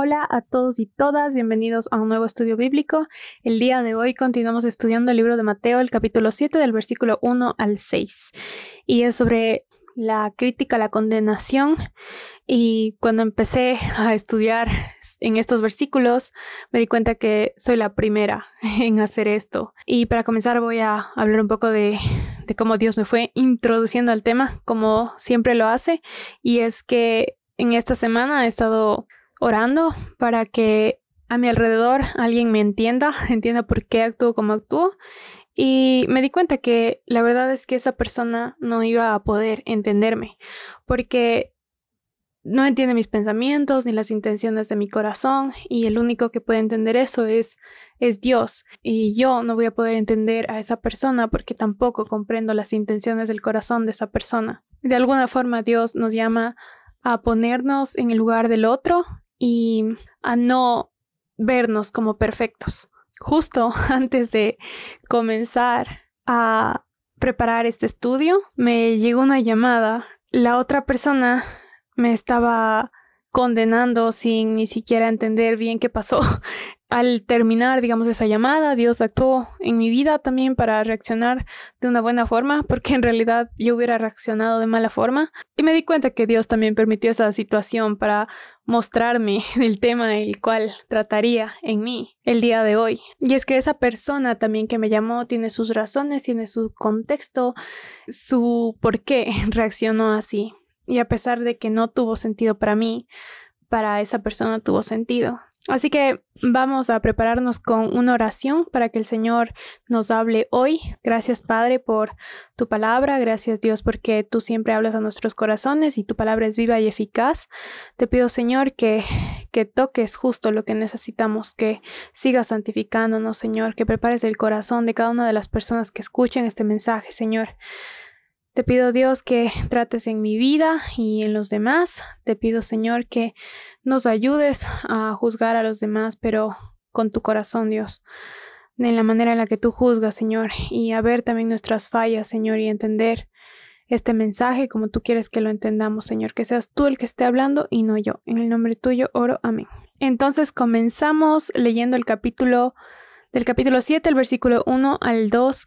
Hola a todos y todas, bienvenidos a un nuevo estudio bíblico. El día de hoy continuamos estudiando el libro de Mateo, el capítulo 7 del versículo 1 al 6. Y es sobre la crítica, la condenación. Y cuando empecé a estudiar en estos versículos, me di cuenta que soy la primera en hacer esto. Y para comenzar voy a hablar un poco de, de cómo Dios me fue introduciendo al tema, como siempre lo hace. Y es que en esta semana he estado orando para que a mi alrededor alguien me entienda, entienda por qué actúo como actúo. Y me di cuenta que la verdad es que esa persona no iba a poder entenderme, porque no entiende mis pensamientos ni las intenciones de mi corazón y el único que puede entender eso es es Dios y yo no voy a poder entender a esa persona porque tampoco comprendo las intenciones del corazón de esa persona. De alguna forma Dios nos llama a ponernos en el lugar del otro y a no vernos como perfectos. Justo antes de comenzar a preparar este estudio, me llegó una llamada. La otra persona me estaba condenando sin ni siquiera entender bien qué pasó. Al terminar, digamos, esa llamada, Dios actuó en mi vida también para reaccionar de una buena forma, porque en realidad yo hubiera reaccionado de mala forma. Y me di cuenta que Dios también permitió esa situación para mostrarme el tema el cual trataría en mí el día de hoy. Y es que esa persona también que me llamó tiene sus razones, tiene su contexto, su por qué reaccionó así. Y a pesar de que no tuvo sentido para mí, para esa persona tuvo sentido. Así que vamos a prepararnos con una oración para que el Señor nos hable hoy. Gracias Padre por tu palabra, gracias Dios porque tú siempre hablas a nuestros corazones y tu palabra es viva y eficaz. Te pido Señor que, que toques justo lo que necesitamos, que sigas santificándonos Señor, que prepares el corazón de cada una de las personas que escuchen este mensaje Señor. Te pido Dios que trates en mi vida y en los demás. Te pido Señor que nos ayudes a juzgar a los demás, pero con tu corazón Dios. En la manera en la que tú juzgas, Señor, y a ver también nuestras fallas, Señor, y entender este mensaje como tú quieres que lo entendamos, Señor, que seas tú el que esté hablando y no yo. En el nombre tuyo oro, amén. Entonces comenzamos leyendo el capítulo del capítulo 7, el versículo 1 al 2,